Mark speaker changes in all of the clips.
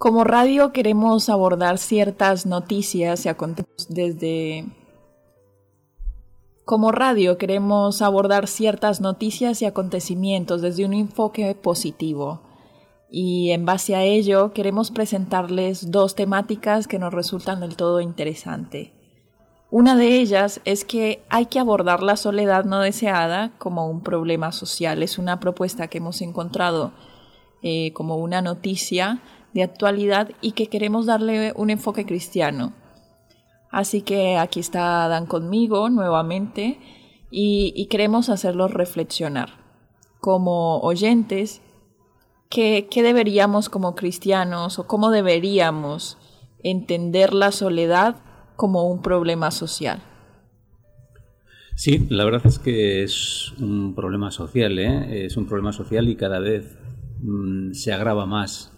Speaker 1: Como radio queremos abordar ciertas noticias y acontecimientos desde como radio queremos abordar ciertas noticias y acontecimientos desde un enfoque positivo. Y en base a ello queremos presentarles dos temáticas que nos resultan del todo interesantes. Una de ellas es que hay que abordar la soledad no deseada como un problema social. Es una propuesta que hemos encontrado eh, como una noticia de actualidad y que queremos darle un enfoque cristiano. Así que aquí está Dan conmigo nuevamente y, queremos hacerlos reflexionar. Como oyentes, ¿qué, ¿qué deberíamos como cristianos o cómo deberíamos entender la soledad como un problema social?
Speaker 2: Sí, la verdad es que es un problema social, ¿eh? es un problema social y cada vez mm, se agrava más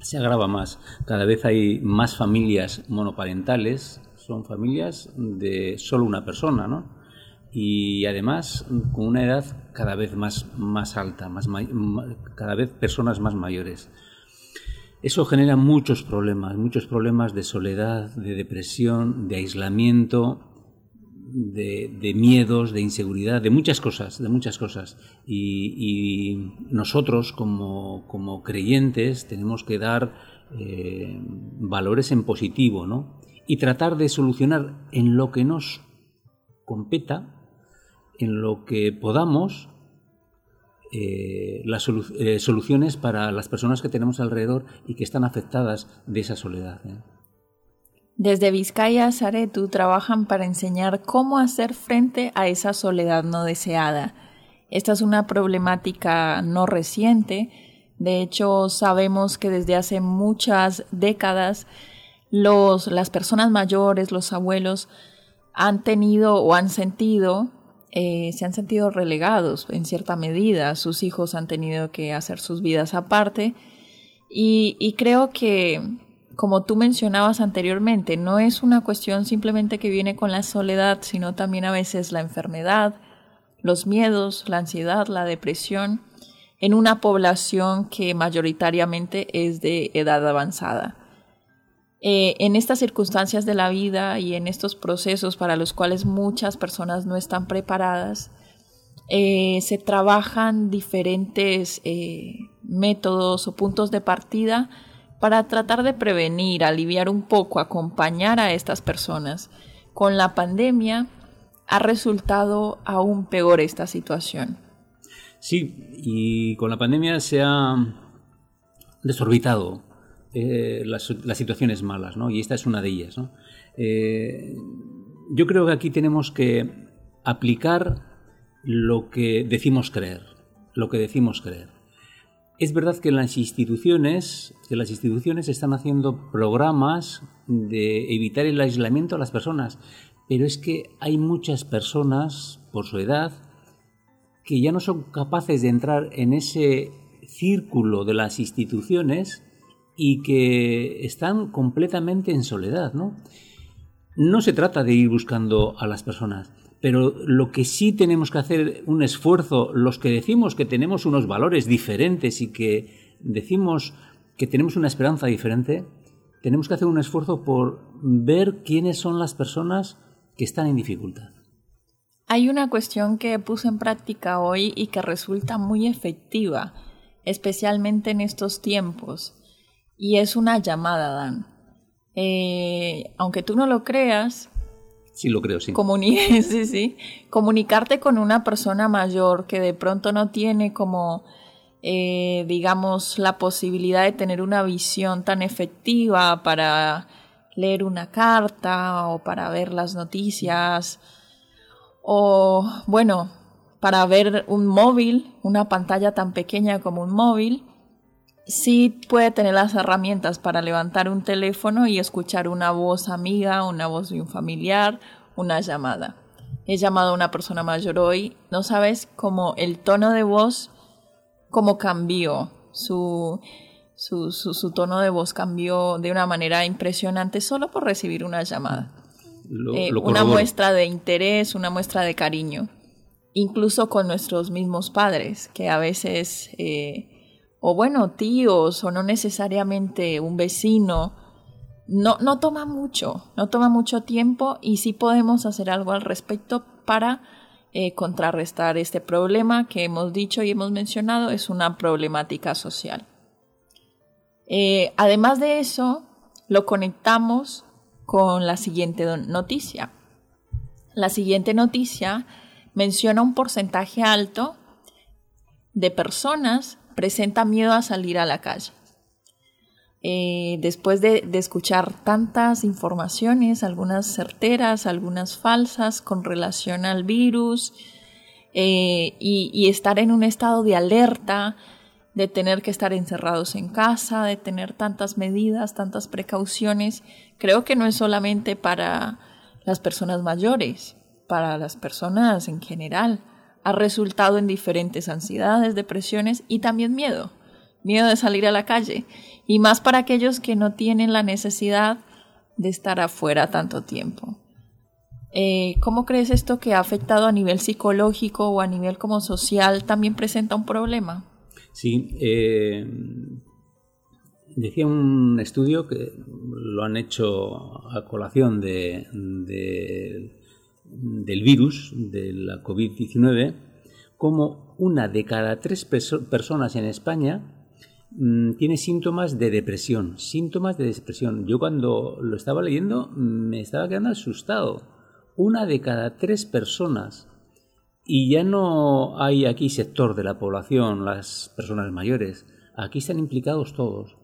Speaker 2: se agrava más. Cada vez hay más familias monoparentales, son familias de solo una persona, ¿no? Y además con una edad cada vez más, más alta, más, cada vez personas más mayores. Eso genera muchos problemas, muchos problemas de soledad, de depresión, de aislamiento, de, miedos, de inseguridad, de muchas cosas, de muchas cosas. Y, nosotros como, como, creyentes tenemos que dar eh, valores en positivo, ¿no? Y tratar de solucionar en lo que nos competa, en lo que podamos, eh, las eh, soluciones para las personas que tenemos alrededor y que están afectadas de esa soledad.
Speaker 1: Desde Vizcaya a Saretu trabajan para enseñar cómo hacer frente a esa soledad no deseada. Esta es una problemática no reciente. De hecho, sabemos que desde hace muchas décadas los, las personas mayores, los abuelos, han tenido o han sentido, eh, se han sentido relegados en cierta medida. Sus hijos han tenido que hacer sus vidas aparte. y creo que como tú mencionabas anteriormente, no es una cuestión simplemente que viene con la soledad, sino también a veces la enfermedad, los miedos, la ansiedad, la depresión, en una población que mayoritariamente es de edad avanzada. Eh, en estas circunstancias de la vida y en estos procesos para los cuales muchas personas no están preparadas, eh, se trabajan diferentes eh, métodos o puntos de partida para tratar de prevenir, aliviar un poco, acompañar a estas personas. Con la pandemia ha resultado aún peor esta situación.
Speaker 2: Sí, y con la pandemia se ha desorbitado eh, las, situaciones malas, ¿no? Y esta es una de ellas, eh, yo creo que aquí tenemos que aplicar lo que decimos creer, lo que decimos creer. Es verdad que las instituciones, que las instituciones están haciendo programas de evitar el aislamiento a las personas, pero es que hay muchas personas, por su edad, que ya no son capaces de entrar en ese círculo de las instituciones y que están completamente en soledad, ¿no? No se trata de ir buscando a las personas, pero lo que sí tenemos que hacer un esfuerzo, los que decimos que tenemos unos valores diferentes y que decimos que tenemos una esperanza diferente, tenemos que hacer un esfuerzo por ver quiénes son las personas que están en dificultad.
Speaker 1: Hay una cuestión que puse en práctica hoy y que resulta muy efectiva, especialmente en estos tiempos, y es una llamada, Dan. Eh, aunque tú no lo creas,
Speaker 2: Sí, lo creo, sí.
Speaker 1: sí, sí. Comunicarte con una persona mayor que de pronto no tiene como, eh, digamos, la posibilidad de tener una visión tan efectiva para leer una carta o para ver las noticias o, bueno, para ver un móvil, una pantalla tan pequeña como un móvil, sí puede tener las herramientas para levantar un teléfono y escuchar una voz amiga, una voz de un familiar, una llamada. He llamado a una persona mayor hoy, no sabes cómo el tono de voz, cómo cambió, su, su, su, tono de voz cambió de una manera impresionante solo por recibir una llamada. Eh, una muestra de interés, una muestra de cariño, incluso con nuestros mismos padres, que a veces... Eh, o bueno, tíos, o no necesariamente un vecino, no, no toma mucho, no toma mucho tiempo y sí podemos hacer algo al respecto para eh, contrarrestar este problema que hemos dicho y hemos mencionado, es una problemática social. Eh, además de eso, lo conectamos con la siguiente noticia. La siguiente noticia menciona un porcentaje alto de personas presenta miedo a salir a la calle. Eh, después de, escuchar tantas informaciones, algunas certeras, algunas falsas con relación al virus, eh, y, estar en un estado de alerta, de tener que estar encerrados en casa, de tener tantas medidas, tantas precauciones, creo que no es solamente para las personas mayores, para las personas en general ha resultado en diferentes ansiedades, depresiones y también miedo, miedo de salir a la calle, y más para aquellos que no tienen la necesidad de estar afuera tanto tiempo. Eh, ¿Cómo crees esto que ha afectado a nivel psicológico o a nivel como social también presenta un problema?
Speaker 2: Sí, eh, decía un estudio que lo han hecho a colación de del virus, de la COVID-19, como una de cada tres personas en España mm, tiene síntomas de depresión, síntomas de depresión. Yo cuando lo estaba leyendo me estaba quedando asustado. Una de cada tres personas. Y ya no hay aquí sector de la población, las personas mayores. Aquí están implicados todos.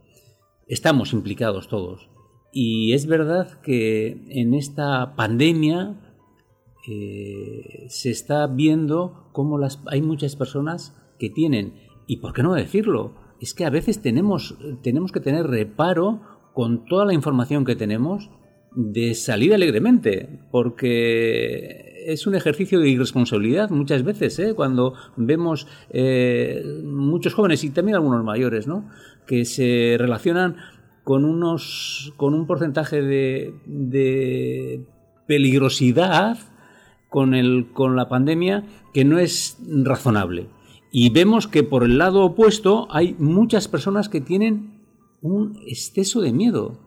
Speaker 2: Estamos implicados todos. Y es verdad que en esta pandemia eh, se está viendo cómo las, hay muchas personas que tienen, y por qué no decirlo, es que a veces tenemos, tenemos que tener reparo con toda la información que tenemos de salir alegremente, porque es un ejercicio de irresponsabilidad muchas veces, ¿eh? cuando vemos eh, muchos jóvenes y también algunos mayores, ¿no? que se relacionan con, unos, con un porcentaje de, de peligrosidad con, el, con la pandemia que no es razonable. Y vemos que por el lado opuesto hay muchas personas que tienen un exceso de miedo,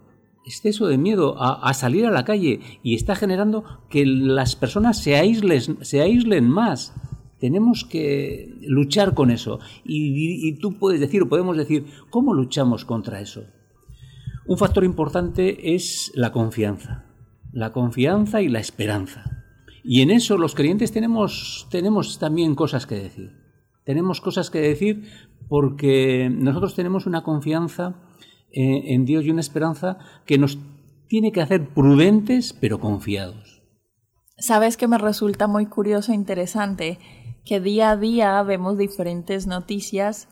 Speaker 2: exceso de miedo a, salir a la calle y está generando que las personas se aíslen, se aíslen más. Tenemos que luchar con eso. Y, y tú puedes decir, podemos decir, ¿cómo luchamos contra eso? Un factor importante es la confianza. La confianza y la esperanza. Y en eso los creyentes tenemos, tenemos también cosas que decir. Tenemos cosas que decir porque nosotros tenemos una confianza eh, en Dios y una esperanza que nos tiene que hacer prudentes pero confiados.
Speaker 1: Sabes que me resulta muy curioso e interesante que día a día vemos diferentes noticias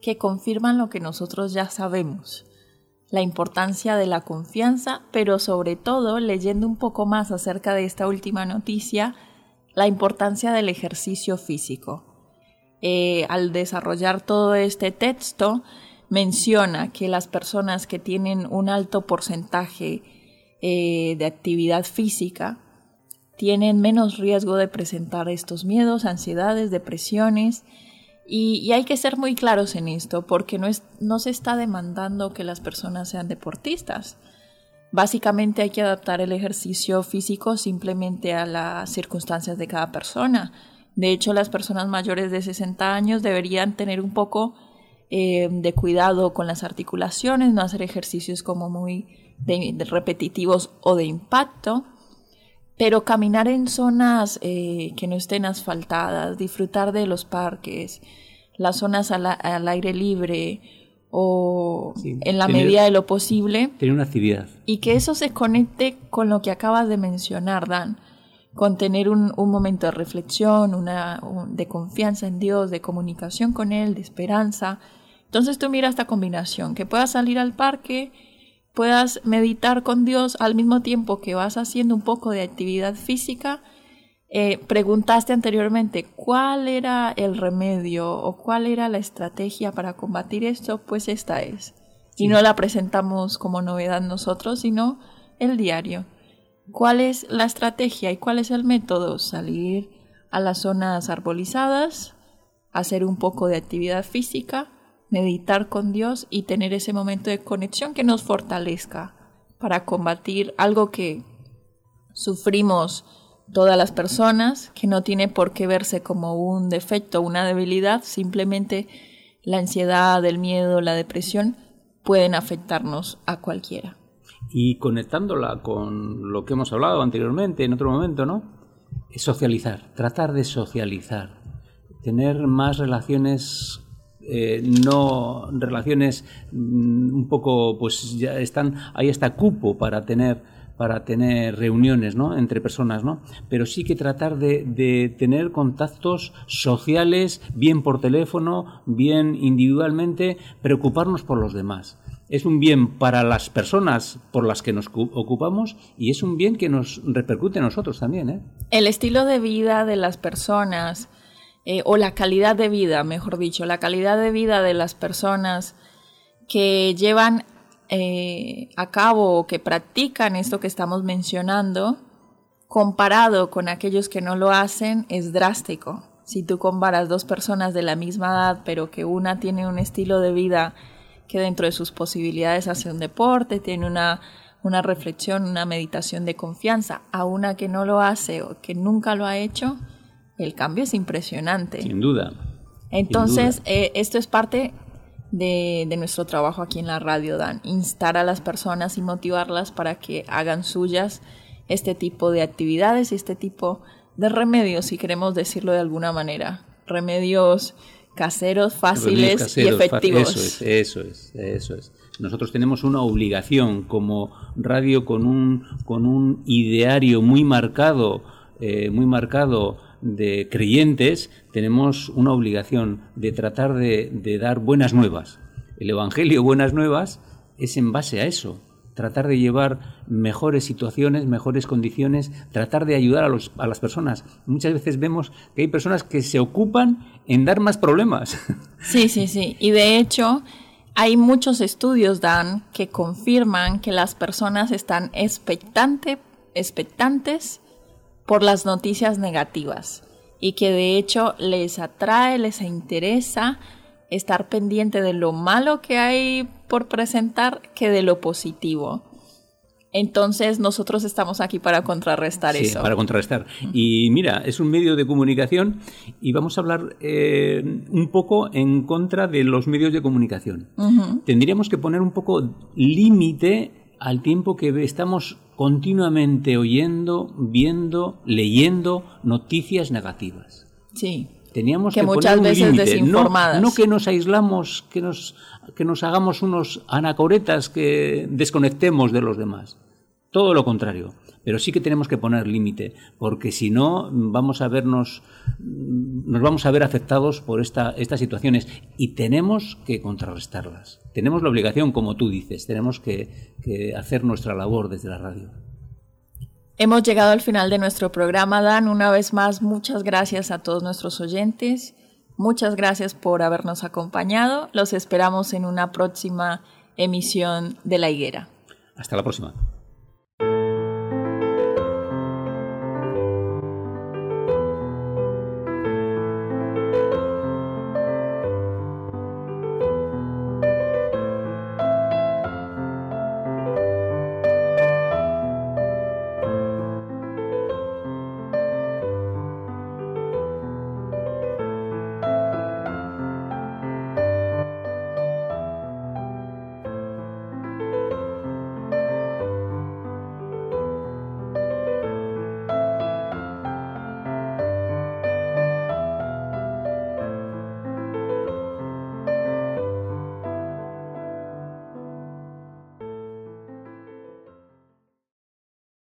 Speaker 1: que confirman lo que nosotros ya sabemos la importancia de la confianza, pero sobre todo, leyendo un poco más acerca de esta última noticia, la importancia del ejercicio físico. eh, al desarrollar todo este texto, menciona que las personas que tienen un alto porcentaje eh, de actividad física tienen menos riesgo de presentar estos miedos, ansiedades, depresiones. Y, hay que ser muy claros en esto, porque no, es, no se está demandando que las personas sean deportistas. Básicamente hay que adaptar el ejercicio físico simplemente a las circunstancias de cada persona. De hecho, las personas mayores de 60 años deberían tener un poco eh, de cuidado con las articulaciones, no hacer ejercicios como muy repetitivos o de impacto, pero caminar en zonas eh, que no estén asfaltadas, disfrutar de los parques, las zonas al, aire libre o en la medida de lo posible.
Speaker 2: Tener una actividad.
Speaker 1: Y que eso se conecte con lo que acabas de mencionar, Dan con tener un, momento de reflexión, una, de confianza en Dios, de comunicación con Él, de esperanza. Entonces tú mira esta combinación, que puedas salir al parque, puedas meditar con Dios al mismo tiempo que vas haciendo un poco de actividad física. Eh, preguntaste anteriormente cuál era el remedio o cuál era la estrategia para combatir esto, pues esta es. Y no la presentamos como novedad nosotros, sino el diario. ¿Cuál es la estrategia y cuál es el método? Salir a las zonas arbolizadas, hacer un poco de actividad física, meditar con Dios y tener ese momento de conexión que nos fortalezca para combatir algo que sufrimos todas las personas, que no tiene por qué verse como un defecto, una debilidad, simplemente la ansiedad, el miedo, la depresión pueden afectarnos a cualquiera
Speaker 2: y conectándola con lo que hemos hablado anteriormente, en otro momento, ¿no? Es socializar, tratar de socializar, tener más relaciones eh, no relaciones mm, un poco pues ya están ahí está cupo para tener para tener reuniones ¿no? entre personas, ¿no? pero sí que tratar de, de, tener contactos sociales, bien por teléfono, bien individualmente, preocuparnos por los demás es un bien para las personas por las que nos ocupamos y es un bien que nos repercute a nosotros también. ¿eh?
Speaker 1: El estilo de vida de las personas, eh, o la calidad de vida, mejor dicho, la calidad de vida de las personas que llevan eh, a cabo o que practican esto que estamos mencionando, comparado con aquellos que no lo hacen, es drástico. Si tú comparas dos personas de la misma edad, pero que una tiene un estilo de vida que dentro de sus posibilidades hace un deporte, tiene una, una reflexión, una meditación de confianza, a una que no lo hace o que nunca lo ha hecho, el cambio es impresionante.
Speaker 2: Sin duda.
Speaker 1: Entonces, eh, esto es parte de, de, nuestro trabajo aquí en la radio, Dan, instar a las personas y motivarlas para que hagan suyas este tipo de actividades y este tipo de remedios, si queremos decirlo de alguna manera. Remedios caseros, fáciles y efectivos.
Speaker 2: Eso es, eso es, eso es. Nosotros tenemos una obligación como radio con un, con un ideario muy marcado, eh, muy marcado de creyentes, tenemos una obligación de tratar de, dar buenas nuevas. El Evangelio, buenas nuevas, es en base a eso, tratar de llevar mejores situaciones, mejores condiciones, tratar de ayudar a, los, a las personas. Muchas veces vemos que hay personas que se ocupan en dar más problemas.
Speaker 1: Sí, sí, sí. Y de hecho, hay muchos estudios, Dan, que confirman que las personas están expectante, expectantes por las noticias negativas y que de hecho les atrae, les interesa estar pendiente de lo malo que hay por presentar que de lo positivo. Entonces nosotros estamos aquí para contrarrestar sí, eso.
Speaker 2: Para contrarrestar. Y mira, es un medio de comunicación y vamos a hablar eh, un poco en contra de los medios de comunicación. Tendríamos que poner un poco límite al tiempo que estamos continuamente oyendo, viendo, leyendo noticias negativas.
Speaker 1: Sí.
Speaker 2: Teníamos que, muchas veces desinformadas. No, que nos aislamos, que nos, que nos hagamos unos anacoretas que desconectemos de los demás. Todo lo contrario. Pero sí que tenemos que poner límite, porque si no vamos a vernos, nos vamos a ver afectados por esta, estas situaciones y tenemos que contrarrestarlas. Tenemos la obligación, como tú dices, tenemos que, que hacer nuestra labor desde la radio.
Speaker 1: Hemos llegado al final de nuestro programa, Dan. Una vez más, muchas gracias a todos nuestros oyentes. Muchas gracias por habernos acompañado. Los esperamos en una próxima emisión de La Higuera.
Speaker 2: Hasta la próxima.